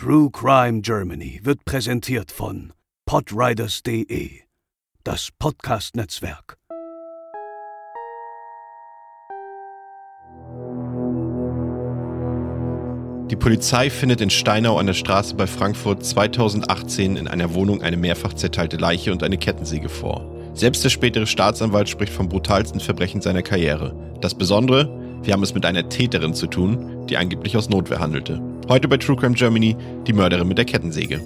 True Crime Germany wird präsentiert von podriders.de, das Podcast-Netzwerk. Die Polizei findet in Steinau an der Straße bei Frankfurt 2018 in einer Wohnung eine mehrfach zerteilte Leiche und eine Kettensäge vor. Selbst der spätere Staatsanwalt spricht vom brutalsten Verbrechen seiner Karriere. Das Besondere, wir haben es mit einer Täterin zu tun, die angeblich aus Notwehr handelte. Heute bei True Crime Germany die Mörderin mit der Kettensäge.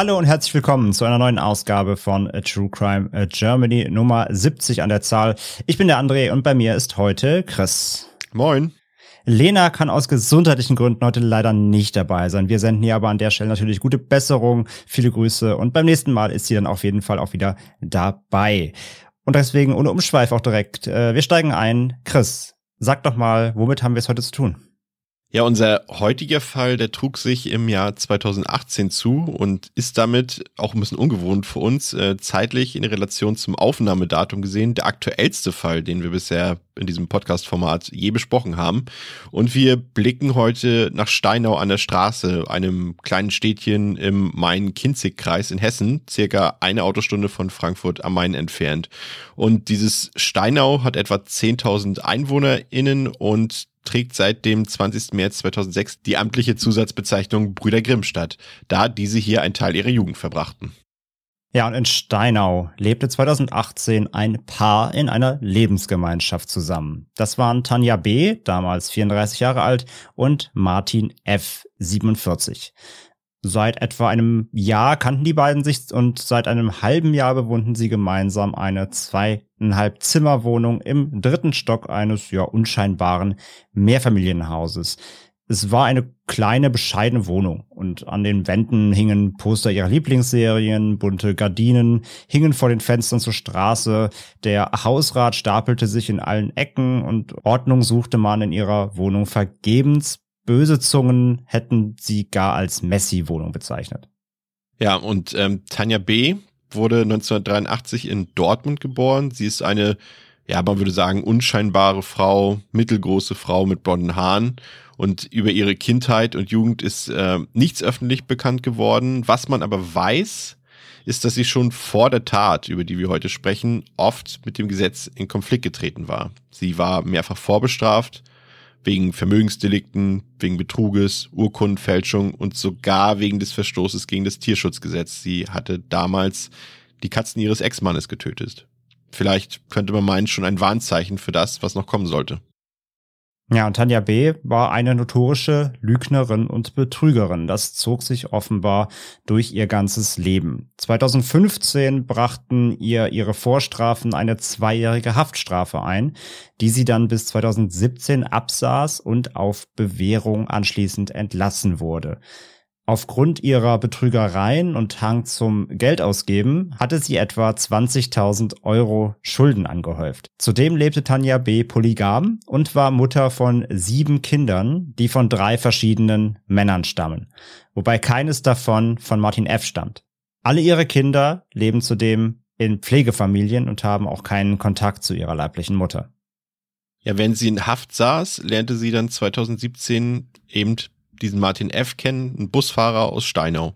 Hallo und herzlich willkommen zu einer neuen Ausgabe von A True Crime Germany Nummer 70 an der Zahl. Ich bin der André und bei mir ist heute Chris. Moin. Lena kann aus gesundheitlichen Gründen heute leider nicht dabei sein. Wir senden ihr aber an der Stelle natürlich gute Besserung, viele Grüße und beim nächsten Mal ist sie dann auf jeden Fall auch wieder dabei. Und deswegen ohne Umschweif auch direkt. Äh, wir steigen ein. Chris, sag doch mal, womit haben wir es heute zu tun? Ja, unser heutiger Fall, der trug sich im Jahr 2018 zu und ist damit auch ein bisschen ungewohnt für uns, äh, zeitlich in Relation zum Aufnahmedatum gesehen, der aktuellste Fall, den wir bisher in diesem Podcast-Format je besprochen haben. Und wir blicken heute nach Steinau an der Straße, einem kleinen Städtchen im Main-Kinzig-Kreis in Hessen, circa eine Autostunde von Frankfurt am Main entfernt. Und dieses Steinau hat etwa 10.000 EinwohnerInnen und trägt seit dem 20. März 2006 die amtliche Zusatzbezeichnung Brüder Grimmstadt, da diese hier einen Teil ihrer Jugend verbrachten. Ja, und in Steinau lebte 2018 ein Paar in einer Lebensgemeinschaft zusammen. Das waren Tanja B., damals 34 Jahre alt, und Martin F., 47. Seit etwa einem Jahr kannten die beiden sich und seit einem halben Jahr bewohnten sie gemeinsam eine zweieinhalb Zimmerwohnung im dritten Stock eines ja unscheinbaren Mehrfamilienhauses. Es war eine kleine, bescheidene Wohnung und an den Wänden hingen Poster ihrer Lieblingsserien, bunte Gardinen hingen vor den Fenstern zur Straße, der Hausrat stapelte sich in allen Ecken und Ordnung suchte man in ihrer Wohnung vergebens, böse Zungen hätten sie gar als Messi-Wohnung bezeichnet. Ja, und ähm, Tanja B. wurde 1983 in Dortmund geboren. Sie ist eine, ja, man würde sagen, unscheinbare Frau, mittelgroße Frau mit blonden Haaren. Und über ihre Kindheit und Jugend ist äh, nichts öffentlich bekannt geworden. Was man aber weiß, ist, dass sie schon vor der Tat, über die wir heute sprechen, oft mit dem Gesetz in Konflikt getreten war. Sie war mehrfach vorbestraft, wegen Vermögensdelikten, wegen Betruges, Urkundenfälschung und sogar wegen des Verstoßes gegen das Tierschutzgesetz. Sie hatte damals die Katzen ihres Ex-Mannes getötet. Vielleicht könnte man meinen, schon ein Warnzeichen für das, was noch kommen sollte. Ja, und Tanja B. war eine notorische Lügnerin und Betrügerin. Das zog sich offenbar durch ihr ganzes Leben. 2015 brachten ihr ihre Vorstrafen eine zweijährige Haftstrafe ein, die sie dann bis 2017 absaß und auf Bewährung anschließend entlassen wurde. Aufgrund ihrer Betrügereien und Hang zum Geldausgeben hatte sie etwa 20.000 Euro Schulden angehäuft. Zudem lebte Tanja B. polygam und war Mutter von sieben Kindern, die von drei verschiedenen Männern stammen, wobei keines davon von Martin F. stammt. Alle ihre Kinder leben zudem in Pflegefamilien und haben auch keinen Kontakt zu ihrer leiblichen Mutter. Ja, wenn sie in Haft saß, lernte sie dann 2017 eben diesen Martin F. kennen, ein Busfahrer aus Steinau.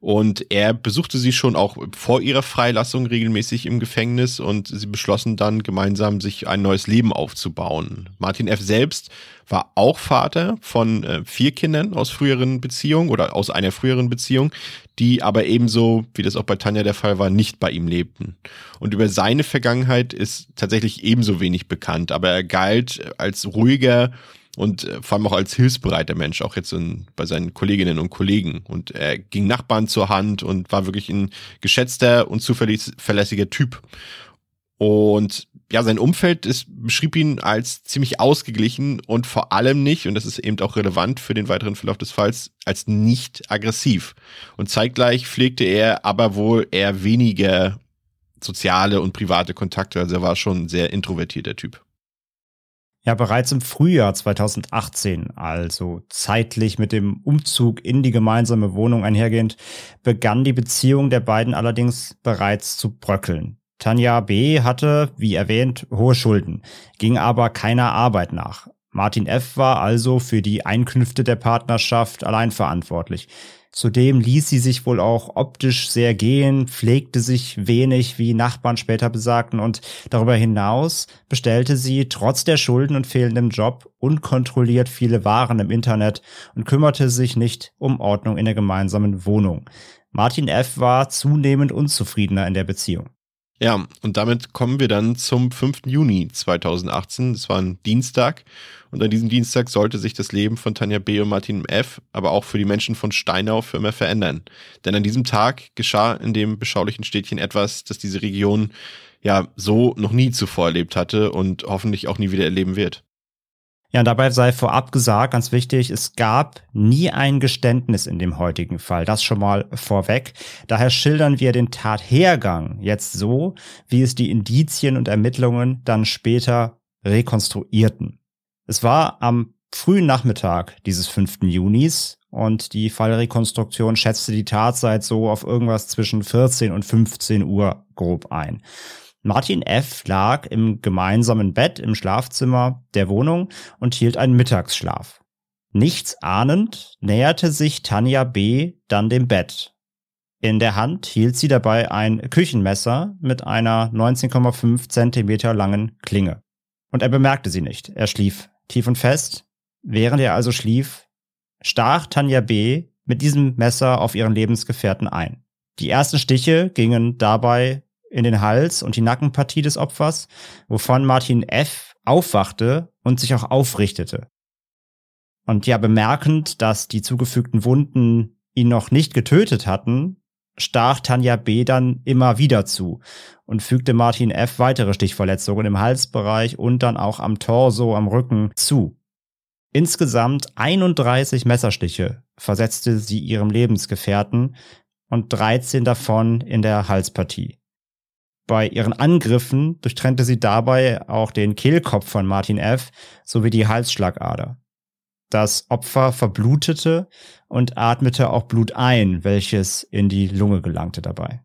Und er besuchte sie schon auch vor ihrer Freilassung regelmäßig im Gefängnis und sie beschlossen dann gemeinsam sich ein neues Leben aufzubauen. Martin F. selbst war auch Vater von äh, vier Kindern aus früheren Beziehungen oder aus einer früheren Beziehung, die aber ebenso, wie das auch bei Tanja der Fall war, nicht bei ihm lebten. Und über seine Vergangenheit ist tatsächlich ebenso wenig bekannt, aber er galt als ruhiger, und äh, vor allem auch als hilfsbereiter Mensch, auch jetzt in, bei seinen Kolleginnen und Kollegen. Und er ging Nachbarn zur Hand und war wirklich ein geschätzter und zuverlässiger Typ. Und ja, sein Umfeld ist, beschrieb ihn als ziemlich ausgeglichen und vor allem nicht, und das ist eben auch relevant für den weiteren Verlauf des Falls, als nicht aggressiv. Und zeitgleich pflegte er aber wohl eher weniger soziale und private Kontakte. Also er war schon ein sehr introvertierter Typ. Ja, bereits im Frühjahr 2018, also zeitlich mit dem Umzug in die gemeinsame Wohnung einhergehend, begann die Beziehung der beiden allerdings bereits zu bröckeln. Tanja B. hatte, wie erwähnt, hohe Schulden, ging aber keiner Arbeit nach. Martin F. war also für die Einkünfte der Partnerschaft allein verantwortlich. Zudem ließ sie sich wohl auch optisch sehr gehen, pflegte sich wenig, wie Nachbarn später besagten, und darüber hinaus bestellte sie trotz der Schulden und fehlendem Job unkontrolliert viele Waren im Internet und kümmerte sich nicht um Ordnung in der gemeinsamen Wohnung. Martin F. war zunehmend unzufriedener in der Beziehung. Ja, und damit kommen wir dann zum 5. Juni 2018. Das war ein Dienstag. Und an diesem Dienstag sollte sich das Leben von Tanja B. und Martin F., aber auch für die Menschen von Steinau für immer verändern. Denn an diesem Tag geschah in dem beschaulichen Städtchen etwas, das diese Region ja so noch nie zuvor erlebt hatte und hoffentlich auch nie wieder erleben wird. Ja, und dabei sei vorab gesagt, ganz wichtig, es gab nie ein Geständnis in dem heutigen Fall. Das schon mal vorweg. Daher schildern wir den Tathergang jetzt so, wie es die Indizien und Ermittlungen dann später rekonstruierten. Es war am frühen Nachmittag dieses 5. Junis und die Fallrekonstruktion schätzte die Tatzeit so auf irgendwas zwischen 14 und 15 Uhr grob ein. Martin F. lag im gemeinsamen Bett im Schlafzimmer der Wohnung und hielt einen Mittagsschlaf. Nichts ahnend näherte sich Tanja B. dann dem Bett. In der Hand hielt sie dabei ein Küchenmesser mit einer 19,5 Zentimeter langen Klinge. Und er bemerkte sie nicht. Er schlief tief und fest. Während er also schlief, stach Tanja B. mit diesem Messer auf ihren Lebensgefährten ein. Die ersten Stiche gingen dabei in den Hals und die Nackenpartie des Opfers, wovon Martin F. aufwachte und sich auch aufrichtete. Und ja, bemerkend, dass die zugefügten Wunden ihn noch nicht getötet hatten, stach Tanja B. dann immer wieder zu und fügte Martin F. weitere Stichverletzungen im Halsbereich und dann auch am Torso, am Rücken zu. Insgesamt 31 Messerstiche versetzte sie ihrem Lebensgefährten und 13 davon in der Halspartie. Bei ihren Angriffen durchtrennte sie dabei auch den Kehlkopf von Martin F. sowie die Halsschlagader. Das Opfer verblutete und atmete auch Blut ein, welches in die Lunge gelangte dabei.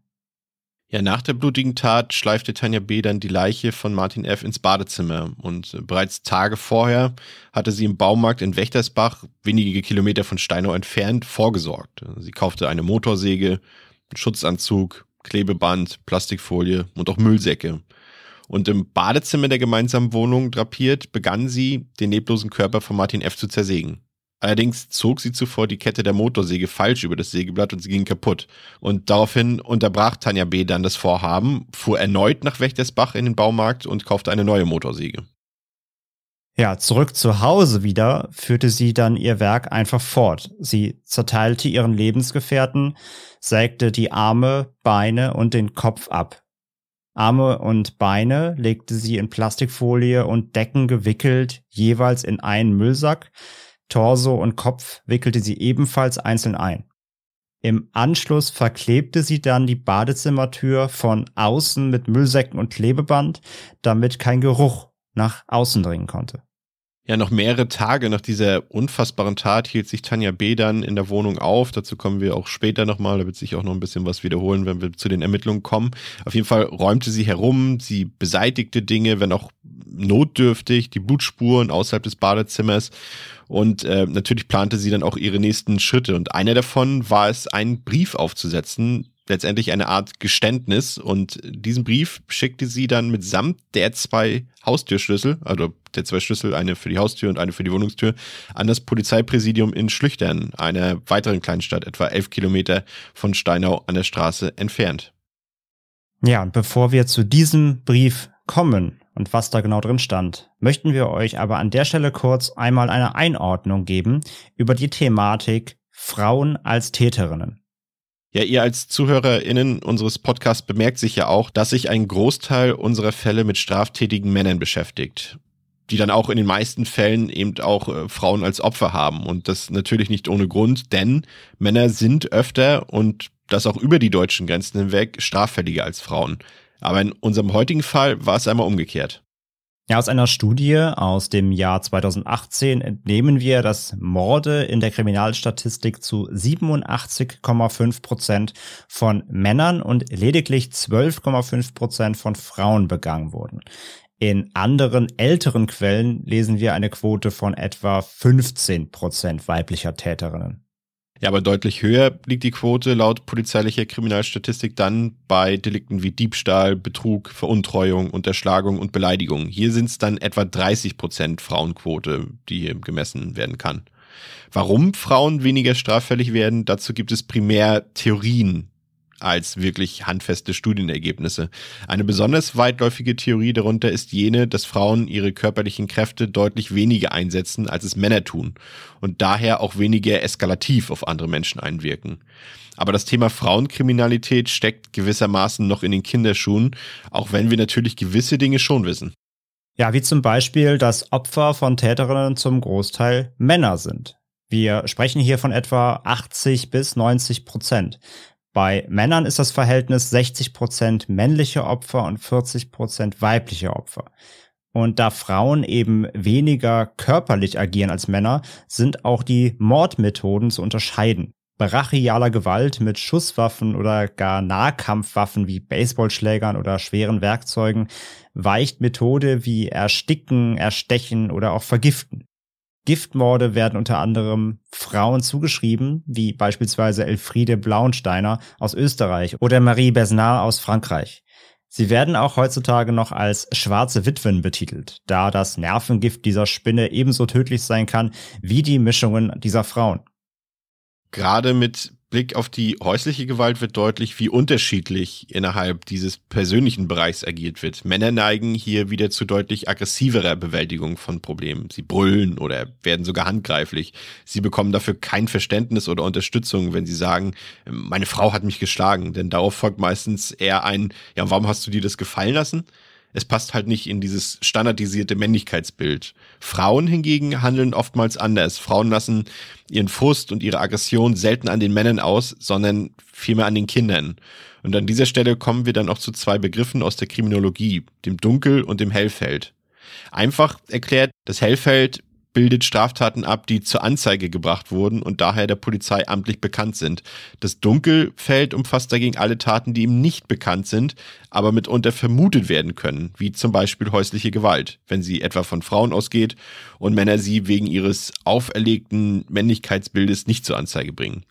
Ja, nach der blutigen Tat schleifte Tanja B. dann die Leiche von Martin F. ins Badezimmer und bereits Tage vorher hatte sie im Baumarkt in Wächtersbach, wenige Kilometer von Steinau entfernt, vorgesorgt. Sie kaufte eine Motorsäge, einen Schutzanzug, Klebeband, Plastikfolie und auch Müllsäcke. Und im Badezimmer der gemeinsamen Wohnung drapiert, begann sie, den leblosen Körper von Martin F. zu zersägen. Allerdings zog sie zuvor die Kette der Motorsäge falsch über das Sägeblatt und sie ging kaputt. Und daraufhin unterbrach Tanja B. dann das Vorhaben, fuhr erneut nach Wächtersbach in den Baumarkt und kaufte eine neue Motorsäge. Ja, zurück zu Hause wieder führte sie dann ihr Werk einfach fort. Sie zerteilte ihren Lebensgefährten, sägte die Arme, Beine und den Kopf ab. Arme und Beine legte sie in Plastikfolie und Decken gewickelt jeweils in einen Müllsack, Torso und Kopf wickelte sie ebenfalls einzeln ein. Im Anschluss verklebte sie dann die Badezimmertür von außen mit Müllsäcken und Klebeband, damit kein Geruch nach außen dringen konnte. Ja, noch mehrere Tage nach dieser unfassbaren Tat hielt sich Tanja B. dann in der Wohnung auf. Dazu kommen wir auch später nochmal. Da wird sich auch noch ein bisschen was wiederholen, wenn wir zu den Ermittlungen kommen. Auf jeden Fall räumte sie herum, sie beseitigte Dinge, wenn auch notdürftig, die Blutspuren außerhalb des Badezimmers. Und äh, natürlich plante sie dann auch ihre nächsten Schritte. Und einer davon war es, einen Brief aufzusetzen, letztendlich eine Art Geständnis und diesen Brief schickte sie dann mitsamt der zwei Haustürschlüssel, also der zwei Schlüssel, eine für die Haustür und eine für die Wohnungstür, an das Polizeipräsidium in Schlüchtern, einer weiteren Kleinstadt, etwa elf Kilometer von Steinau an der Straße entfernt. Ja, und bevor wir zu diesem Brief kommen und was da genau drin stand, möchten wir euch aber an der Stelle kurz einmal eine Einordnung geben über die Thematik Frauen als Täterinnen. Ja, ihr als ZuhörerInnen unseres Podcasts bemerkt sich ja auch, dass sich ein Großteil unserer Fälle mit straftätigen Männern beschäftigt die dann auch in den meisten Fällen eben auch äh, Frauen als Opfer haben. Und das natürlich nicht ohne Grund, denn Männer sind öfter und das auch über die deutschen Grenzen hinweg straffälliger als Frauen. Aber in unserem heutigen Fall war es einmal umgekehrt. Ja, aus einer Studie aus dem Jahr 2018 entnehmen wir, dass Morde in der Kriminalstatistik zu 87,5 Prozent von Männern und lediglich 12,5 Prozent von Frauen begangen wurden. In anderen älteren Quellen lesen wir eine Quote von etwa 15 Prozent weiblicher Täterinnen. Ja, aber deutlich höher liegt die Quote laut polizeilicher Kriminalstatistik dann bei Delikten wie Diebstahl, Betrug, Veruntreuung, Unterschlagung und Beleidigung. Hier sind es dann etwa 30 Prozent Frauenquote, die hier gemessen werden kann. Warum Frauen weniger straffällig werden, dazu gibt es primär Theorien, als wirklich handfeste Studienergebnisse. Eine besonders weitläufige Theorie darunter ist jene, dass Frauen ihre körperlichen Kräfte deutlich weniger einsetzen, als es Männer tun und daher auch weniger eskalativ auf andere Menschen einwirken. Aber das Thema Frauenkriminalität steckt gewissermaßen noch in den Kinderschuhen, auch wenn wir natürlich gewisse Dinge schon wissen. Ja, wie zum Beispiel, dass Opfer von Täterinnen zum Großteil Männer sind. Wir sprechen hier von etwa 80 bis 90 Prozent. Bei Männern ist das Verhältnis 60 Prozent männliche Opfer und 40 Prozent weibliche Opfer. Und da Frauen eben weniger körperlich agieren als Männer, sind auch die Mordmethoden zu unterscheiden. Brachialer Gewalt mit Schusswaffen oder gar Nahkampfwaffen wie Baseballschlägern oder schweren Werkzeugen weicht Methode wie Ersticken, Erstechen oder auch Vergiften. Giftmorde werden unter anderem Frauen zugeschrieben, wie beispielsweise Elfriede Blaunsteiner aus Österreich oder Marie Besnard aus Frankreich. Sie werden auch heutzutage noch als schwarze Witwen betitelt, da das Nervengift dieser Spinne ebenso tödlich sein kann wie die Mischungen dieser Frauen. Gerade mit Blick auf die häusliche Gewalt wird deutlich, wie unterschiedlich innerhalb dieses persönlichen Bereichs agiert wird. Männer neigen hier wieder zu deutlich aggressiverer Bewältigung von Problemen. Sie brüllen oder werden sogar handgreiflich. Sie bekommen dafür kein Verständnis oder Unterstützung, wenn sie sagen, meine Frau hat mich geschlagen. Denn darauf folgt meistens eher ein, ja, warum hast du dir das gefallen lassen? Es passt halt nicht in dieses standardisierte Männlichkeitsbild. Frauen hingegen handeln oftmals anders. Frauen lassen ihren Frust und ihre Aggression selten an den Männern aus, sondern vielmehr an den Kindern. Und an dieser Stelle kommen wir dann auch zu zwei Begriffen aus der Kriminologie, dem Dunkel- und dem Hellfeld. Einfach erklärt, das Hellfeld bildet Straftaten ab, die zur Anzeige gebracht wurden und daher der Polizei amtlich bekannt sind. Das Dunkelfeld umfasst dagegen alle Taten, die ihm nicht bekannt sind, aber mitunter vermutet werden können, wie zum Beispiel häusliche Gewalt, wenn sie etwa von Frauen ausgeht und Männer sie wegen ihres auferlegten Männlichkeitsbildes nicht zur Anzeige bringen.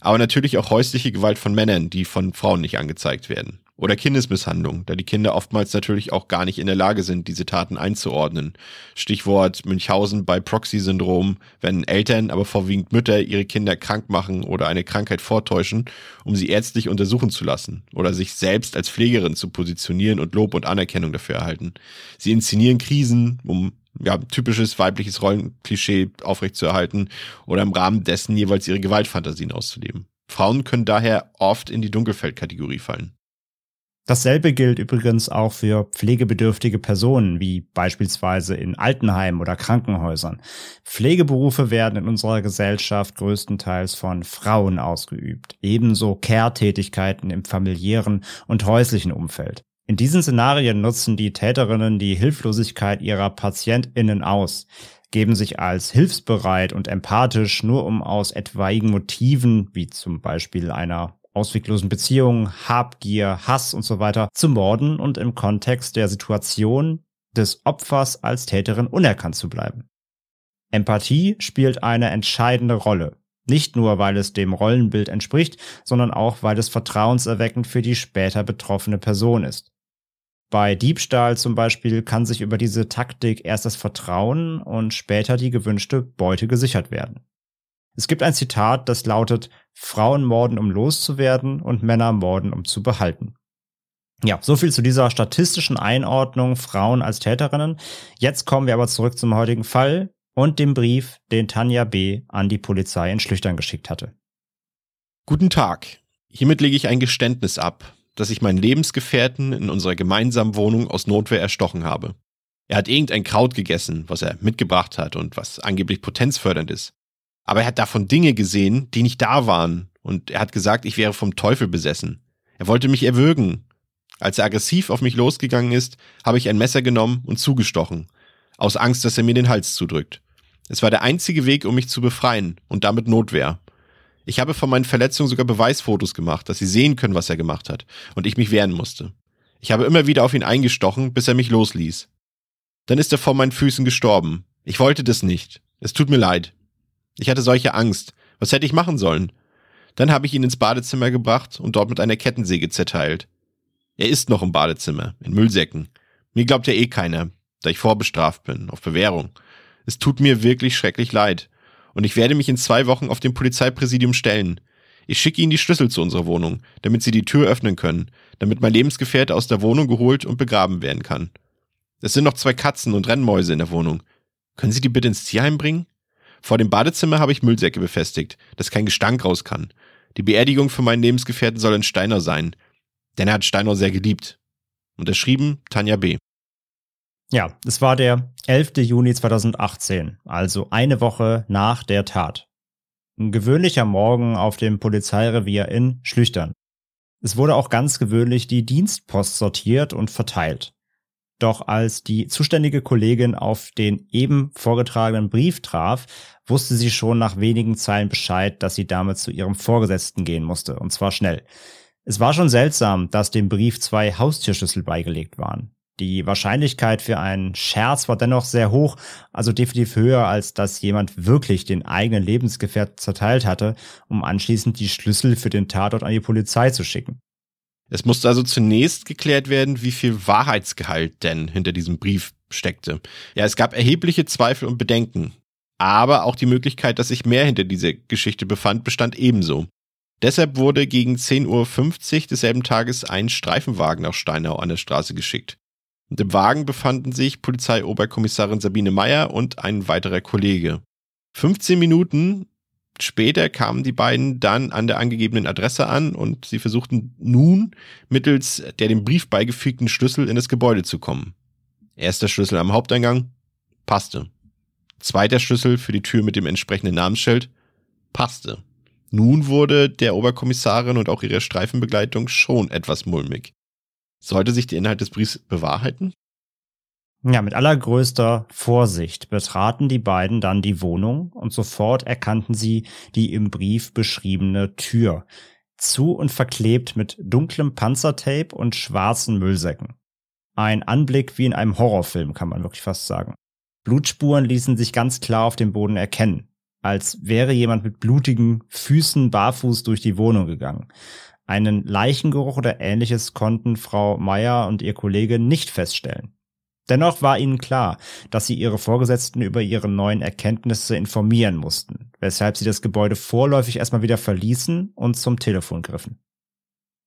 Aber natürlich auch häusliche Gewalt von Männern, die von Frauen nicht angezeigt werden. Oder Kindesmisshandlung, da die Kinder oftmals natürlich auch gar nicht in der Lage sind, diese Taten einzuordnen. Stichwort Münchhausen bei Proxy-Syndrom, wenn Eltern, aber vorwiegend Mütter ihre Kinder krank machen oder eine Krankheit vortäuschen, um sie ärztlich untersuchen zu lassen oder sich selbst als Pflegerin zu positionieren und Lob und Anerkennung dafür erhalten. Sie inszenieren Krisen, um ja, typisches weibliches Rollenklischee aufrechtzuerhalten oder im Rahmen dessen jeweils ihre Gewaltfantasien auszuleben. Frauen können daher oft in die Dunkelfeldkategorie fallen. Dasselbe gilt übrigens auch für pflegebedürftige Personen, wie beispielsweise in Altenheimen oder Krankenhäusern. Pflegeberufe werden in unserer Gesellschaft größtenteils von Frauen ausgeübt, ebenso Care-Tätigkeiten im familiären und häuslichen Umfeld. In diesen Szenarien nutzen die Täterinnen die Hilflosigkeit ihrer PatientInnen aus, geben sich als hilfsbereit und empathisch nur um aus etwaigen Motiven, wie zum Beispiel einer ausweglosen Beziehungen, Habgier, Hass und so weiter zu morden und im Kontext der Situation des Opfers als Täterin unerkannt zu bleiben. Empathie spielt eine entscheidende Rolle. Nicht nur, weil es dem Rollenbild entspricht, sondern auch, weil es vertrauenserweckend für die später betroffene Person ist. Bei Diebstahl zum Beispiel kann sich über diese Taktik erst das Vertrauen und später die gewünschte Beute gesichert werden. Es gibt ein Zitat, das lautet, Frauen morden, um loszuwerden und Männer morden, um zu behalten. Ja, so viel zu dieser statistischen Einordnung Frauen als Täterinnen. Jetzt kommen wir aber zurück zum heutigen Fall und dem Brief, den Tanja B. an die Polizei in Schlüchtern geschickt hatte. Guten Tag. Hiermit lege ich ein Geständnis ab, dass ich meinen Lebensgefährten in unserer gemeinsamen Wohnung aus Notwehr erstochen habe. Er hat irgendein Kraut gegessen, was er mitgebracht hat und was angeblich potenzfördernd ist. Aber er hat davon Dinge gesehen, die nicht da waren, und er hat gesagt, ich wäre vom Teufel besessen. Er wollte mich erwürgen, als er aggressiv auf mich losgegangen ist, habe ich ein Messer genommen und zugestochen, aus Angst, dass er mir den Hals zudrückt. Es war der einzige Weg, um mich zu befreien und damit Notwehr. Ich habe von meinen Verletzungen sogar Beweisfotos gemacht, dass sie sehen können, was er gemacht hat, und ich mich wehren musste. Ich habe immer wieder auf ihn eingestochen, bis er mich losließ. Dann ist er vor meinen Füßen gestorben. Ich wollte das nicht. Es tut mir leid. Ich hatte solche Angst. Was hätte ich machen sollen? Dann habe ich ihn ins Badezimmer gebracht und dort mit einer Kettensäge zerteilt. Er ist noch im Badezimmer, in Müllsäcken. Mir glaubt ja eh keiner, da ich vorbestraft bin, auf Bewährung. Es tut mir wirklich schrecklich leid. Und ich werde mich in zwei Wochen auf dem Polizeipräsidium stellen. Ich schicke Ihnen die Schlüssel zu unserer Wohnung, damit Sie die Tür öffnen können, damit mein Lebensgefährte aus der Wohnung geholt und begraben werden kann. Es sind noch zwei Katzen und Rennmäuse in der Wohnung. Können Sie die bitte ins Tierheim bringen? Vor dem Badezimmer habe ich Müllsäcke befestigt, dass kein Gestank raus kann. Die Beerdigung für meinen Lebensgefährten soll in Steiner sein. Denn er hat Steinau sehr geliebt. Unterschrieben Tanja B. Ja, es war der 11. Juni 2018, also eine Woche nach der Tat. Ein gewöhnlicher Morgen auf dem Polizeirevier in Schlüchtern. Es wurde auch ganz gewöhnlich die Dienstpost sortiert und verteilt. Doch als die zuständige Kollegin auf den eben vorgetragenen Brief traf, wusste sie schon nach wenigen Zeilen Bescheid, dass sie damit zu ihrem Vorgesetzten gehen musste, und zwar schnell. Es war schon seltsam, dass dem Brief zwei Haustierschlüssel beigelegt waren. Die Wahrscheinlichkeit für einen Scherz war dennoch sehr hoch, also definitiv höher, als dass jemand wirklich den eigenen Lebensgefährt zerteilt hatte, um anschließend die Schlüssel für den Tatort an die Polizei zu schicken. Es musste also zunächst geklärt werden, wie viel Wahrheitsgehalt denn hinter diesem Brief steckte. Ja, es gab erhebliche Zweifel und Bedenken. Aber auch die Möglichkeit, dass sich mehr hinter dieser Geschichte befand, bestand ebenso. Deshalb wurde gegen 10.50 Uhr desselben Tages ein Streifenwagen nach Steinau an der Straße geschickt. Und im Wagen befanden sich Polizeioberkommissarin Sabine Meyer und ein weiterer Kollege. 15 Minuten später kamen die beiden dann an der angegebenen Adresse an und sie versuchten nun mittels der dem Brief beigefügten Schlüssel in das Gebäude zu kommen. Erster Schlüssel am Haupteingang passte. Zweiter Schlüssel für die Tür mit dem entsprechenden Namensschild passte. Nun wurde der Oberkommissarin und auch ihrer Streifenbegleitung schon etwas mulmig. Sollte sich der Inhalt des Briefs bewahrheiten? Ja, mit allergrößter Vorsicht betraten die beiden dann die Wohnung und sofort erkannten sie die im Brief beschriebene Tür, zu und verklebt mit dunklem Panzertape und schwarzen Müllsäcken. Ein Anblick wie in einem Horrorfilm, kann man wirklich fast sagen. Blutspuren ließen sich ganz klar auf dem Boden erkennen als wäre jemand mit blutigen Füßen barfuß durch die Wohnung gegangen. Einen Leichengeruch oder ähnliches konnten Frau Meyer und ihr Kollege nicht feststellen. Dennoch war ihnen klar, dass sie ihre Vorgesetzten über ihre neuen Erkenntnisse informieren mussten, weshalb sie das Gebäude vorläufig erstmal wieder verließen und zum Telefon griffen.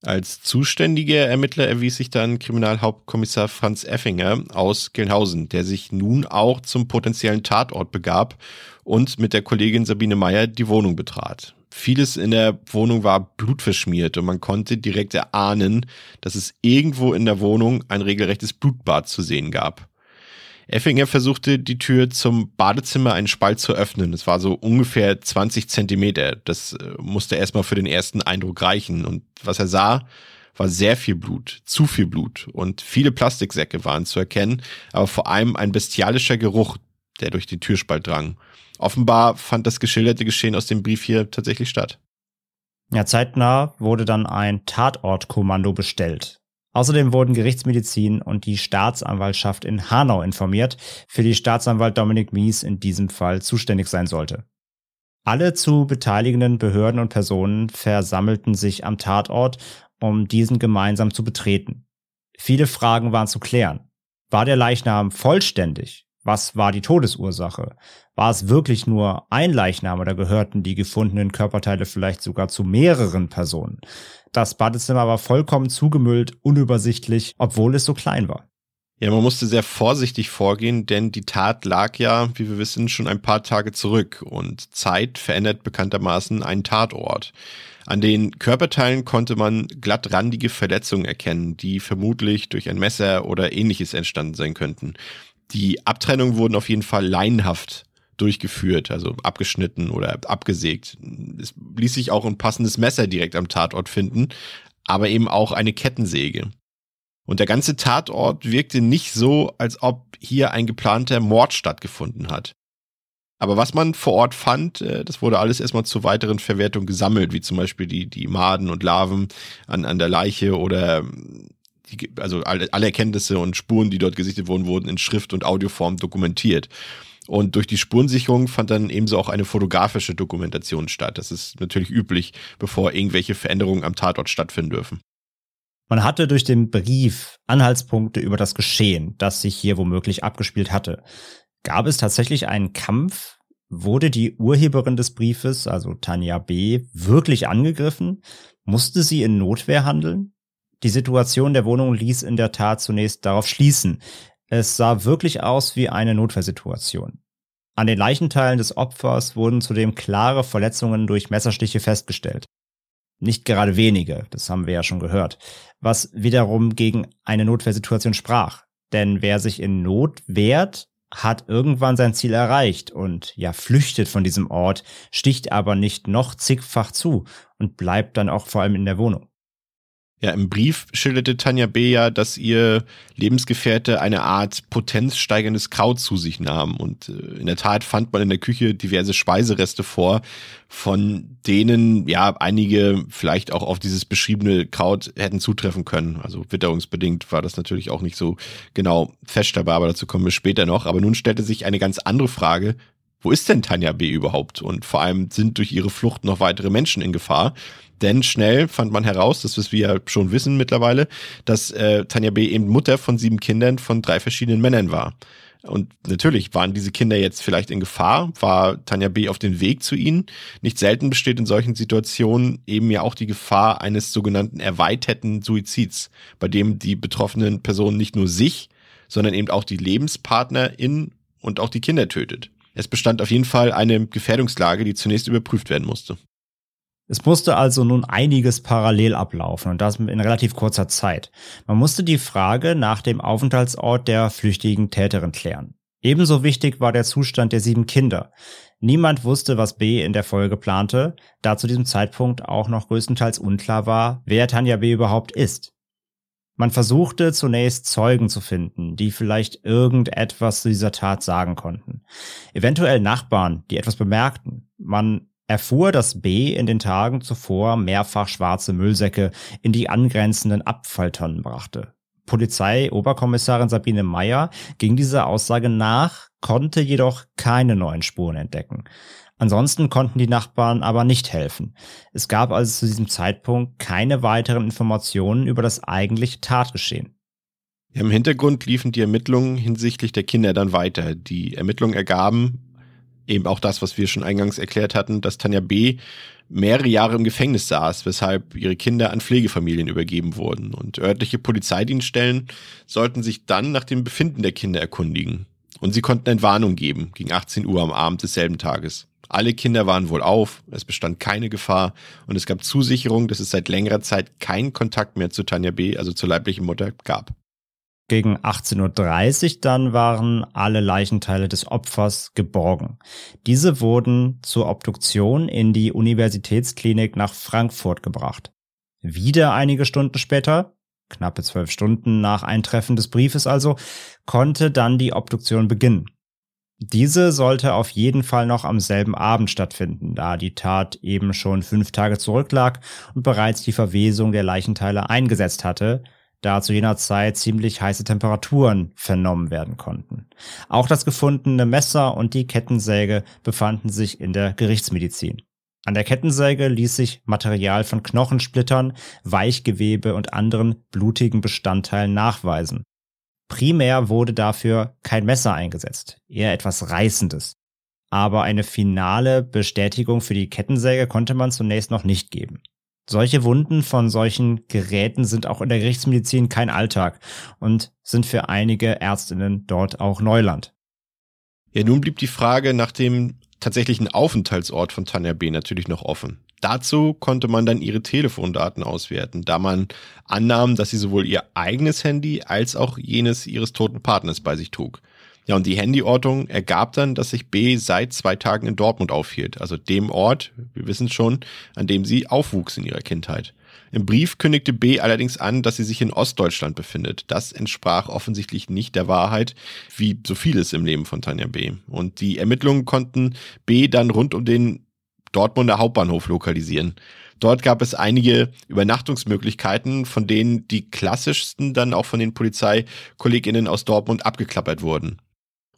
Als zuständiger Ermittler erwies sich dann Kriminalhauptkommissar Franz Effinger aus Gelnhausen, der sich nun auch zum potenziellen Tatort begab und mit der Kollegin Sabine Meyer die Wohnung betrat. Vieles in der Wohnung war blutverschmiert und man konnte direkt erahnen, dass es irgendwo in der Wohnung ein regelrechtes Blutbad zu sehen gab. Effinger versuchte die Tür zum Badezimmer einen Spalt zu öffnen. Es war so ungefähr 20 Zentimeter. Das äh, musste erstmal für den ersten Eindruck reichen. Und was er sah, war sehr viel Blut, zu viel Blut und viele Plastiksäcke waren zu erkennen, aber vor allem ein bestialischer Geruch, der durch die Türspalt drang. Offenbar fand das geschilderte Geschehen aus dem Brief hier tatsächlich statt. Ja, zeitnah wurde dann ein Tatortkommando bestellt. Außerdem wurden Gerichtsmedizin und die Staatsanwaltschaft in Hanau informiert, für die Staatsanwalt Dominik Mies in diesem Fall zuständig sein sollte. Alle zu beteiligenden Behörden und Personen versammelten sich am Tatort, um diesen gemeinsam zu betreten. Viele Fragen waren zu klären. War der Leichnam vollständig Was war die Todesursache? War es wirklich nur ein Leichnam oder gehörten die gefundenen Körperteile vielleicht sogar zu mehreren Personen? Das Badezimmer war vollkommen zugemüllt, unübersichtlich, obwohl es so klein war. Ja, man musste sehr vorsichtig vorgehen, denn die Tat lag ja, wie wir wissen, schon ein paar Tage zurück und Zeit verändert bekanntermaßen einen Tatort. An den Körperteilen konnte man glattrandige Verletzungen erkennen, die vermutlich durch ein Messer oder ähnliches entstanden sein könnten. Die Abtrennungen wurden auf jeden Fall leinhaft durchgeführt, also abgeschnitten oder abgesägt. Es ließ sich auch ein passendes Messer direkt am Tatort finden, aber eben auch eine Kettensäge. Und der ganze Tatort wirkte nicht so, als ob hier ein geplanter Mord stattgefunden hat. Aber was man vor Ort fand, äh, das wurde alles erstmal zur weiteren Verwertung gesammelt, wie zum Beispiel die, die Maden und Larven an, an der Leiche oder die, also alle, alle Erkenntnisse und Spuren, die dort gesichtet wurden, wurden in Schrift und Audioform dokumentiert. Und durch die Spurensicherung fand dann ebenso auch eine fotografische Dokumentation statt. Das ist natürlich üblich, bevor irgendwelche Veränderungen am Tatort stattfinden dürfen. Man hatte durch den Brief Anhaltspunkte über das Geschehen, das sich hier womöglich abgespielt hatte. Gab es tatsächlich einen Kampf? Wurde die Urheberin des Briefes, also Tanja B., wirklich angegriffen? Musste sie in Notwehr handeln? Die Situation der Wohnung ließ in der Tat zunächst darauf schließen. Es sah wirklich aus wie eine Notwehrsituation. An den Leichenteilen des Opfers wurden zudem klare Verletzungen durch Messerstiche festgestellt. Nicht gerade wenige, das haben wir ja schon gehört, was wiederum gegen eine Notwehrsituation sprach. Denn wer sich in Not wehrt, hat irgendwann sein Ziel erreicht und ja flüchtet von diesem Ort, sticht aber nicht noch zigfach zu und bleibt dann auch vor allem in der Wohnung. Ja, im Brief schilderte Tanja B. ja, dass ihr Lebensgefährte eine Art potenzsteigerndes Kraut zu sich nahm. Und äh, in der Tat fand man in der Küche diverse Speisereste vor, von denen ja einige vielleicht auch auf dieses beschriebene Kraut hätten zutreffen können. Also witterungsbedingt war das natürlich auch nicht so genau feststellbar, aber dazu kommen wir später noch. Aber nun stellte sich eine ganz andere Frage. Wo ist denn Tanja B. überhaupt? Und vor allem sind durch ihre Flucht noch weitere Menschen in Gefahr. Denn schnell fand man heraus, das was wir ja schon wissen mittlerweile, dass äh, Tanja B. eben Mutter von sieben Kindern von drei verschiedenen Männern war. Und natürlich waren diese Kinder jetzt vielleicht in Gefahr, war Tanja B. auf dem Weg zu ihnen. Nicht selten besteht in solchen Situationen eben ja auch die Gefahr eines sogenannten erweiterten Suizids, bei dem die betroffenen Personen nicht nur sich, sondern eben auch die Lebenspartnerin und auch die Kinder tötet. Es bestand auf jeden Fall eine Gefährdungslage, die zunächst überprüft werden musste. Es musste also nun einiges parallel ablaufen und das in relativ kurzer Zeit. Man musste die Frage nach dem Aufenthaltsort der flüchtigen Täterin klären. Ebenso wichtig war der Zustand der sieben Kinder. Niemand wusste, was B in der Folge plante, da zu diesem Zeitpunkt auch noch größtenteils unklar war, wer Tanja B überhaupt ist. Man versuchte zunächst Zeugen zu finden, die vielleicht irgendetwas zu dieser Tat sagen konnten. Eventuell Nachbarn, die etwas bemerkten. Man erfuhr, dass B in den Tagen zuvor mehrfach schwarze Müllsäcke in die angrenzenden Abfalltonnen brachte. Polizeioberkommissarin Sabine Meyer ging dieser Aussage nach, konnte jedoch keine neuen Spuren entdecken. Ansonsten konnten die Nachbarn aber nicht helfen. Es gab also zu diesem Zeitpunkt keine weiteren Informationen über das eigentliche Tatgeschehen. Im Hintergrund liefen die Ermittlungen hinsichtlich der Kinder dann weiter. Die Ermittlungen ergaben, eben auch das, was wir schon eingangs erklärt hatten, dass Tanja B. mehrere Jahre im Gefängnis saß, weshalb ihre Kinder an Pflegefamilien übergeben wurden. Und örtliche Polizeidienststellen sollten sich dann nach dem Befinden der Kinder erkundigen. Und sie konnten Entwarnung geben, gegen 18 Uhr am Abend desselben Tages. Alle Kinder waren wohl auf, es bestand keine Gefahr und es gab Zusicherung, dass es seit längerer Zeit keinen Kontakt mehr zu Tanja B., also zur leiblichen Mutter, gab. Gegen 18.30 Uhr dann waren alle Leichenteile des Opfers geborgen. Diese wurden zur Obduktion in die Universitätsklinik nach Frankfurt gebracht. Wieder einige Stunden später, knappe zwölf Stunden nach Eintreffen des Briefes also, konnte dann die Obduktion beginnen. Diese sollte auf jeden Fall noch am selben Abend stattfinden, da die Tat eben schon fünf Tage zurücklag und bereits die Verwesung der Leichenteile eingesetzt hatte, da zu jener Zeit ziemlich heiße Temperaturen vernommen werden konnten. Auch das gefundene Messer und die Kettensäge befanden sich in der Gerichtsmedizin. An der Kettensäge ließ sich Material von Knochensplittern, Weichgewebe und anderen blutigen Bestandteilen nachweisen. Primär wurde dafür kein Messer eingesetzt, eher etwas Reißendes. Aber eine finale Bestätigung für die Kettensäge konnte man zunächst noch nicht geben. Solche Wunden von solchen Geräten sind auch in der Gerichtsmedizin kein Alltag und sind für einige Ärztinnen dort auch Neuland. Ja, nun blieb die Frage nach dem tatsächlichen Aufenthaltsort von Tanja B. natürlich noch offen. Dazu konnte man dann ihre Telefondaten auswerten, da man annahm, dass sie sowohl ihr eigenes Handy als auch jenes ihres toten Partners bei sich trug. Ja, und die Handyortung ergab dann, dass sich B seit zwei Tagen in Dortmund aufhielt, also dem Ort, wir wissen schon, an dem sie aufwuchs in ihrer Kindheit. Im Brief kündigte B allerdings an, dass sie sich in Ostdeutschland befindet. Das entsprach offensichtlich nicht der Wahrheit, wie so vieles im Leben von Tanja B. Und die Ermittlungen konnten B dann rund um den Dortmunder Hauptbahnhof lokalisieren. Dort gab es einige Übernachtungsmöglichkeiten, von denen die klassischsten dann auch von den Polizeikolleginnen aus Dortmund abgeklappert wurden.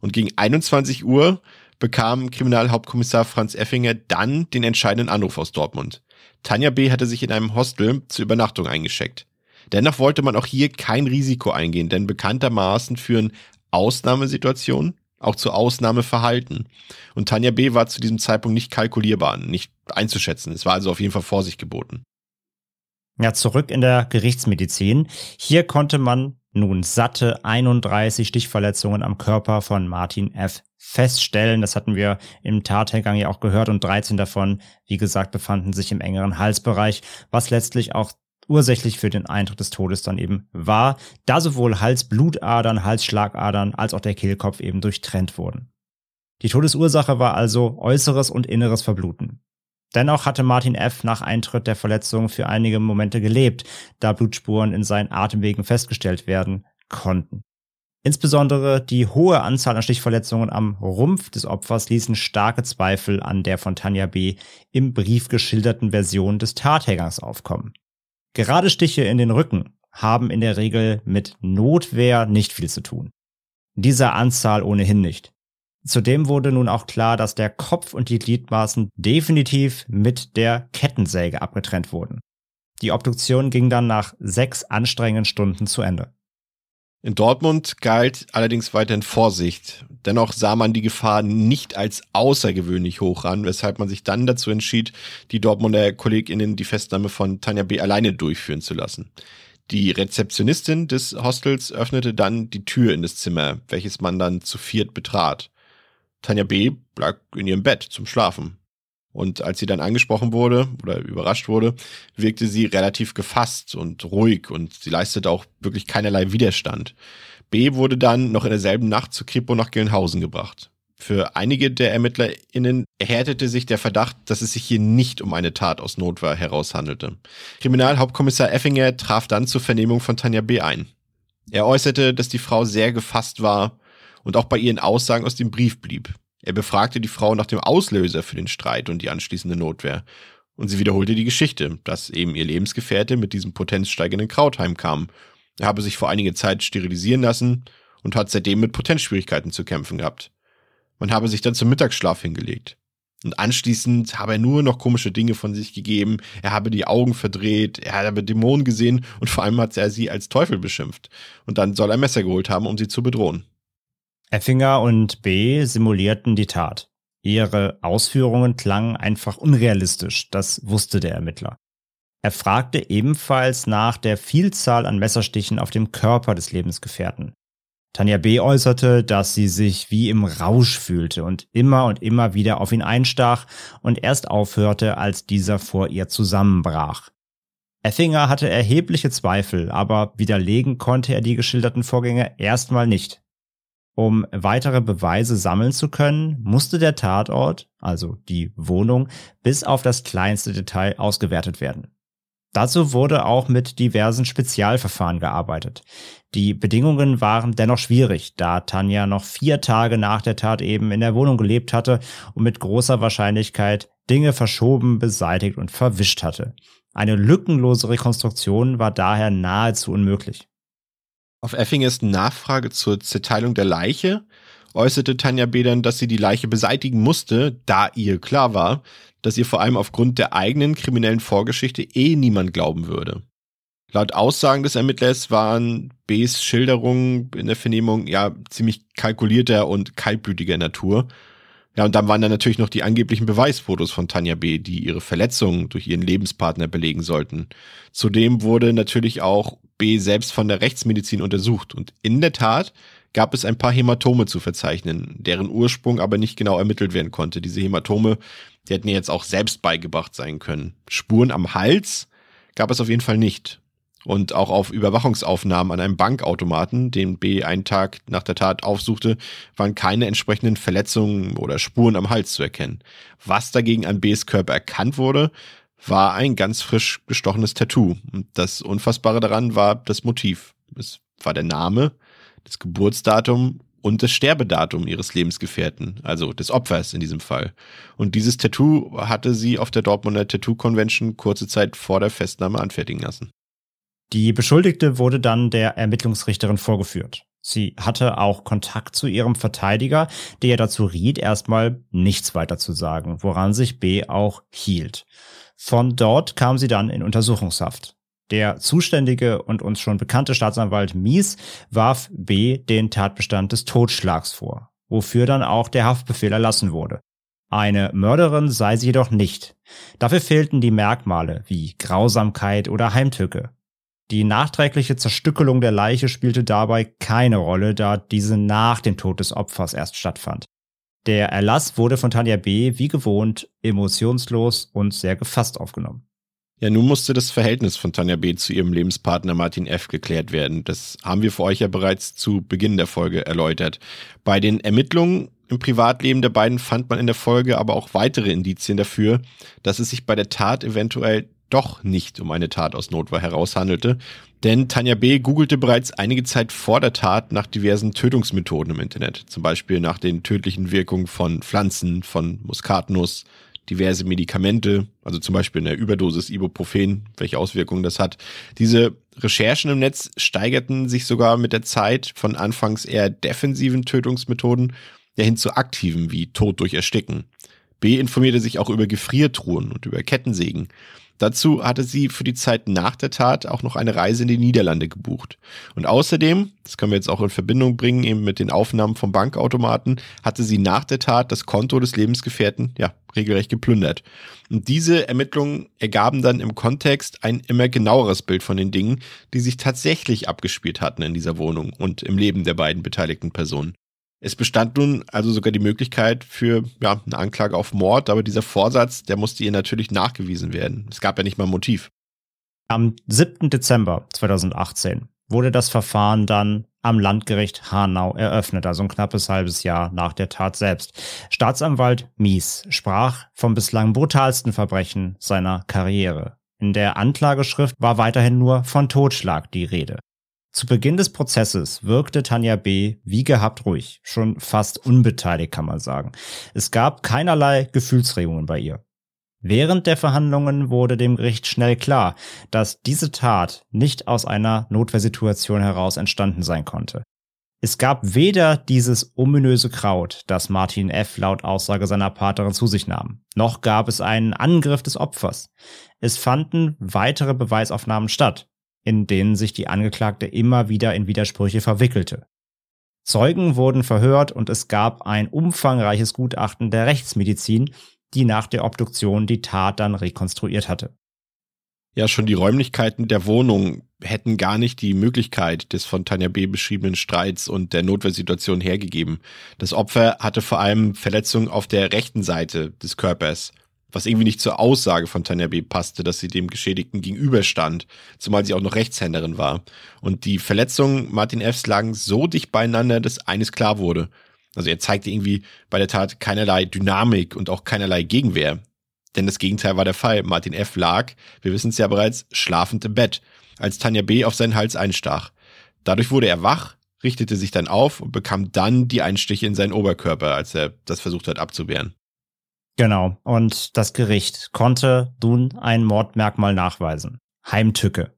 Und gegen 21 Uhr bekam Kriminalhauptkommissar Franz Effinger dann den entscheidenden Anruf aus Dortmund. Tanja B. hatte sich in einem Hostel zur Übernachtung eingeschickt. Dennoch wollte man auch hier kein Risiko eingehen, denn bekanntermaßen führen Ausnahmesituationen auch zu Ausnahmeverhalten. Und Tanja B. war zu diesem Zeitpunkt nicht kalkulierbar, nicht einzuschätzen. Es war also auf jeden Fall Vorsicht geboten. Ja, zurück in der Gerichtsmedizin. Hier konnte man nun satte 31 Stichverletzungen am Körper von Martin F. feststellen. Das hatten wir im Tathergang ja auch gehört und 13 davon, wie gesagt, befanden sich im engeren Halsbereich, was letztlich auch ursächlich für den Eintritt des Todes dann eben war, da sowohl Halsblutadern, Halsschlagadern als auch der Kehlkopf eben durchtrennt wurden. Die Todesursache war also äußeres und inneres Verbluten. Dennoch hatte Martin F. nach Eintritt der Verletzung für einige Momente gelebt, da Blutspuren in seinen Atemwegen festgestellt werden konnten. Insbesondere die hohe Anzahl an Stichverletzungen am Rumpf des Opfers ließen starke Zweifel an der von Tanja B. im Brief geschilderten Version des Tathergangs aufkommen. Gerade Stiche in den Rücken haben in der Regel mit Notwehr nicht viel zu tun. Dieser Anzahl ohnehin nicht. Zudem wurde nun auch klar, dass der Kopf und die Gliedmaßen definitiv mit der Kettensäge abgetrennt wurden. Die Obduktion ging dann nach sechs anstrengenden Stunden zu Ende. In Dortmund galt allerdings weiterhin Vorsicht. Dennoch sah man die Gefahr nicht als außergewöhnlich hoch an, weshalb man sich dann dazu entschied, die Dortmunder KollegInnen die Festnahme von Tanja B. alleine durchführen zu lassen. Die Rezeptionistin des Hostels öffnete dann die Tür in das Zimmer, welches man dann zu viert betrat. Tanja B. lag in ihrem Bett zum Schlafen. Und als sie dann angesprochen wurde oder überrascht wurde, wirkte sie relativ gefasst und ruhig und sie leistete auch wirklich keinerlei Widerstand. B wurde dann noch in derselben Nacht zu Kripo nach Gelnhausen gebracht. Für einige der ErmittlerInnen erhärtete sich der Verdacht, dass es sich hier nicht um eine Tat aus Notwehr heraushandelte. Kriminalhauptkommissar Effinger traf dann zur Vernehmung von Tanja B. ein. Er äußerte, dass die Frau sehr gefasst war und auch bei ihren Aussagen aus dem Brief blieb. Er befragte die Frau nach dem Auslöser für den Streit und die anschließende Notwehr. Und sie wiederholte die Geschichte, dass eben ihr Lebensgefährte mit diesem potenzsteigenden Kraut heimkam. Er habe sich vor einiger Zeit sterilisieren lassen und hat seitdem mit Potenzschwierigkeiten zu kämpfen gehabt. Man habe sich dann zum Mittagsschlaf hingelegt. Und anschließend habe er nur noch komische Dinge von sich gegeben. Er habe die Augen verdreht, er habe Dämonen gesehen und vor allem hat er sie als Teufel beschimpft. Und dann soll er Messer geholt haben, um sie zu bedrohen. Effinger und B simulierten die Tat. Ihre Ausführungen klangen einfach unrealistisch, das wusste der Ermittler. Er fragte ebenfalls nach der Vielzahl an Messerstichen auf dem Körper des Lebensgefährten. Tanja B. äußerte, dass sie sich wie im Rausch fühlte und immer und immer wieder auf ihn einstach und erst aufhörte, als dieser vor ihr zusammenbrach. Effinger hatte erhebliche Zweifel, aber widerlegen konnte er die geschilderten Vorgänge erstmal nicht. Um weitere Beweise sammeln zu können, musste der Tatort, also die Wohnung, bis auf das kleinste Detail ausgewertet werden. Dazu wurde auch mit diversen Spezialverfahren gearbeitet. Die Bedingungen waren dennoch schwierig, da Tanja noch vier Tage nach der Tat eben in der Wohnung gelebt hatte und mit großer Wahrscheinlichkeit Dinge verschoben, beseitigt und verwischt hatte. Eine lückenlose Rekonstruktion war daher nahezu unmöglich. Auf Effingers Nachfrage zur Zerteilung der Leiche äußerte Tanja B. dann, dass sie die Leiche beseitigen musste, da ihr klar war, dass ihr vor allem aufgrund der eigenen kriminellen Vorgeschichte eh niemand glauben würde. Laut Aussagen des Ermittlers waren Bs Schilderungen in der Vernehmung ja ziemlich kalkulierter und kaltblütiger Natur. Ja, und dann waren da natürlich noch die angeblichen Beweisfotos von Tanja B., die ihre Verletzungen durch ihren Lebenspartner belegen sollten. Zudem wurde natürlich auch B. selbst von der Rechtsmedizin untersucht. Und in der Tat gab es ein paar Hämatome zu verzeichnen, deren Ursprung aber nicht genau ermittelt werden konnte. Diese Hämatome, die hätten jetzt auch selbst beigebracht sein können. Spuren am Hals gab es auf jeden Fall nicht und auch auf Überwachungsaufnahmen an einem Bankautomaten, den B einen Tag nach der Tat aufsuchte, waren keine entsprechenden Verletzungen oder Spuren am Hals zu erkennen. Was dagegen an Bs Körper erkannt wurde, war ein ganz frisch gestochenes Tattoo. Und das Unfassbare daran war das Motiv. Es war der Name, das Geburtsdatum und das Sterbedatum ihres Lebensgefährten, also des Opfers in diesem Fall. Und dieses Tattoo hatte sie auf der Dortmunder Tattoo Convention kurze Zeit vor der Festnahme anfertigen lassen. Die Beschuldigte wurde dann der Ermittlungsrichterin vorgeführt. Sie hatte auch Kontakt zu ihrem Verteidiger, der dazu riet, erstmal nichts weiter zu sagen, woran sich B auch hielt. Von dort kam sie dann in Untersuchungshaft. Der zuständige und uns schon bekannte Staatsanwalt Mies warf B den Tatbestand des Totschlags vor, wofür dann auch der Haftbefehl erlassen wurde. Eine Mörderin sei sie jedoch nicht. Dafür fehlten die Merkmale wie Grausamkeit oder Heimtücke. Die nachträgliche Zerstückelung der Leiche spielte dabei keine Rolle, da diese nach dem Tod des Opfers erst stattfand. Der Erlass wurde von Tanja B. wie gewohnt emotionslos und sehr gefasst aufgenommen. Ja, nun musste das Verhältnis von Tanja B. zu ihrem Lebenspartner Martin F. geklärt werden. Das haben wir für euch ja bereits zu Beginn der Folge erläutert. Bei den Ermittlungen im Privatleben der beiden fand man in der Folge aber auch weitere Indizien dafür, dass es sich bei der Tat eventuell doch nicht um eine Tat aus Notwehr heraushandelte, denn Tanja B. googelte bereits einige Zeit vor der Tat nach diversen Tötungsmethoden im Internet, zum Beispiel nach den tödlichen Wirkungen von Pflanzen, von Muskatnuss, diverse Medikamente, also zum Beispiel eine Überdosis Ibuprofen, welche Auswirkungen das hat. Diese Recherchen im Netz steigerten sich sogar mit der Zeit von anfangs eher defensiven Tötungsmethoden ja hin zu aktiven wie Tod durch Ersticken. B informierte sich auch über Gefriertruhen und über Kettensägen. Dazu hatte sie für die Zeit nach der Tat auch noch eine Reise in die Niederlande gebucht. Und außerdem, das können wir jetzt auch in Verbindung bringen, eben mit den Aufnahmen vom Bankautomaten, hatte sie nach der Tat das Konto des Lebensgefährten, ja, regelrecht geplündert. Und diese Ermittlungen ergaben dann im Kontext ein immer genaueres Bild von den Dingen, die sich tatsächlich abgespielt hatten in dieser Wohnung und im Leben der beiden beteiligten Personen. Es bestand nun also sogar die Möglichkeit für ja, eine Anklage auf Mord, aber dieser Vorsatz, der musste ihr natürlich nachgewiesen werden. Es gab ja nicht mal ein Motiv. Am 7. Dezember 2018 wurde das Verfahren dann am Landgericht Hanau eröffnet, also ein knappes halbes Jahr nach der Tat selbst. Staatsanwalt Mies sprach vom bislang brutalsten Verbrechen seiner Karriere. In der Anklageschrift war weiterhin nur von Totschlag die Rede. Zu Beginn des Prozesses wirkte Tanja B. wie gehabt ruhig, schon fast unbeteiligt kann man sagen. Es gab keinerlei Gefühlsregungen bei ihr. Während der Verhandlungen wurde dem Gericht schnell klar, dass diese Tat nicht aus einer Notwehrsituation heraus entstanden sein konnte. Es gab weder dieses ominöse Kraut, das Martin F. laut Aussage seiner Paterin zu sich nahm, noch gab es einen Angriff des Opfers. Es fanden weitere Beweisaufnahmen statt, in denen sich die Angeklagte immer wieder in Widersprüche verwickelte. Zeugen wurden verhört und es gab ein umfangreiches Gutachten der Rechtsmedizin, die nach der Obduktion die Tat dann rekonstruiert hatte. Ja, schon die Räumlichkeiten der Wohnung hätten gar nicht die Möglichkeit des von Tanja B. beschriebenen Streits und der Notwehrsituation hergegeben. Das Opfer hatte vor allem Verletzungen auf der rechten Seite des Körpers was irgendwie nicht zur Aussage von Tanja B. passte, dass sie dem Geschädigten gegenüberstand, zumal sie auch noch Rechtshänderin war. Und die Verletzungen Martin Fs lagen so dicht beieinander, dass eines klar wurde. Also er zeigte irgendwie bei der Tat keinerlei Dynamik und auch keinerlei Gegenwehr. Denn das Gegenteil war der Fall. Martin F. lag, wir wissen es ja bereits, schlafend im Bett, als Tanja B. auf seinen Hals einstach. Dadurch wurde er wach, richtete sich dann auf und bekam dann die Einstiche in seinen Oberkörper, als er das versucht hat abzuwehren. Genau. Und das Gericht konnte nun ein Mordmerkmal nachweisen. Heimtücke.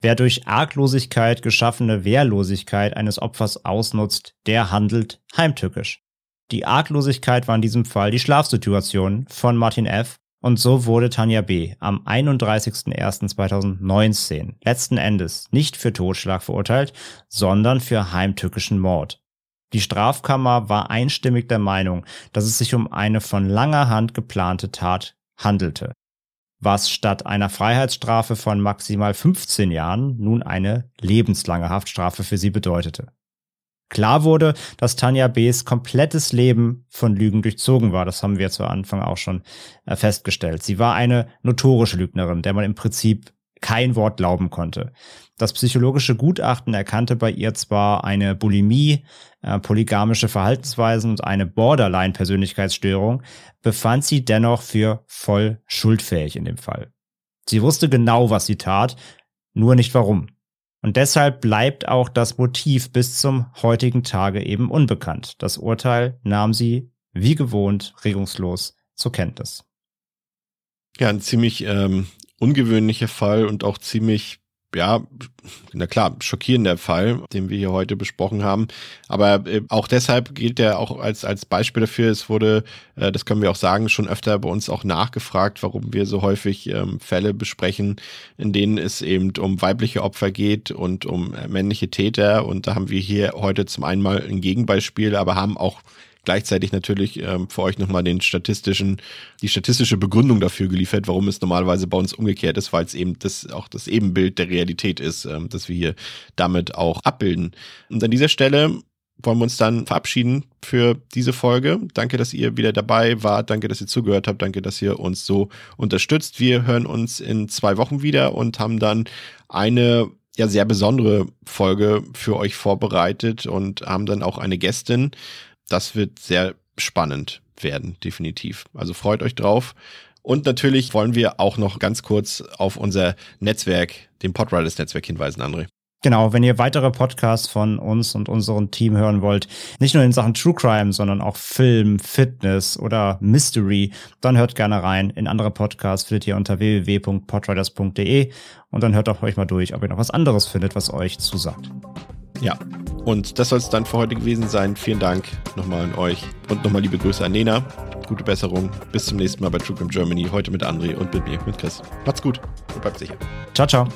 Wer durch Arglosigkeit geschaffene Wehrlosigkeit eines Opfers ausnutzt, der handelt heimtückisch. Die Arglosigkeit war in diesem Fall die Schlafsituation von Martin F., Und so wurde Tanja B. am 31.01.2019 letzten Endes nicht für Totschlag verurteilt, sondern für heimtückischen Mord. Die Strafkammer war einstimmig der Meinung, dass es sich um eine von langer Hand geplante Tat handelte, was statt einer Freiheitsstrafe von maximal 15 Jahren nun eine lebenslange Haftstrafe für sie bedeutete. Klar wurde, dass Tanja B.s komplettes Leben von Lügen durchzogen war. Das haben wir zu Anfang auch schon äh, festgestellt. Sie war eine notorische Lügnerin, der man im Prinzip kein Wort glauben konnte. Das psychologische Gutachten erkannte bei ihr zwar eine Bulimie, äh, polygamische Verhaltensweisen und eine Borderline-Persönlichkeitsstörung, befand sie dennoch für voll schuldfähig in dem Fall. Sie wusste genau, was sie tat, nur nicht warum. Und deshalb bleibt auch das Motiv bis zum heutigen Tage eben unbekannt. Das Urteil nahm sie, wie gewohnt, regungslos zur Kenntnis. Ja, ein ziemlich ähm, ungewöhnlicher Fall und auch ziemlich ja, na klar, schockierender Fall, den wir hier heute besprochen haben. Aber äh, auch deshalb gilt er auch als, als Beispiel dafür. Es wurde, äh, das können wir auch sagen, schon öfter bei uns auch nachgefragt, warum wir so häufig ähm, Fälle besprechen, in denen es eben um weibliche Opfer geht und um äh, männliche Täter. Und da haben wir hier heute zum einen mal ein Gegenbeispiel, aber haben auch gleichzeitig natürlich ähm, für euch nochmal den statistischen, die statistische Begründung dafür geliefert, warum es normalerweise bei uns umgekehrt ist, weil es eben das auch das Ebenbild der Realität ist, ähm, dass wir hier damit auch abbilden. Und an dieser Stelle wollen wir uns dann verabschieden für diese Folge. Danke, dass ihr wieder dabei wart. Danke, dass ihr zugehört habt. Danke, dass ihr uns so unterstützt. Wir hören uns in zwei Wochen wieder und haben dann eine ja sehr besondere Folge für euch vorbereitet und haben dann auch eine Gästin, das wird sehr spannend werden, definitiv. Also freut euch drauf. Und natürlich wollen wir auch noch ganz kurz auf unser Netzwerk, dem Podriders-Netzwerk hinweisen, André. Genau, wenn ihr weitere Podcasts von uns und unserem Team hören wollt, nicht nur in Sachen True Crime, sondern auch Film, Fitness oder Mystery, dann hört gerne rein. In andere Podcasts findet ihr unter www.podriders.de und dann hört auch euch mal durch, ob ihr noch was anderes findet, was euch zusagt. Ja, und das soll es dann für heute gewesen sein. Vielen Dank nochmal an euch und nochmal liebe Grüße an Nena. Gute Besserung. Bis zum nächsten Mal bei True Crime Germany. Heute mit André und mit mir, mit Chris. Macht's gut und bleibt sicher. Ciao, ciao.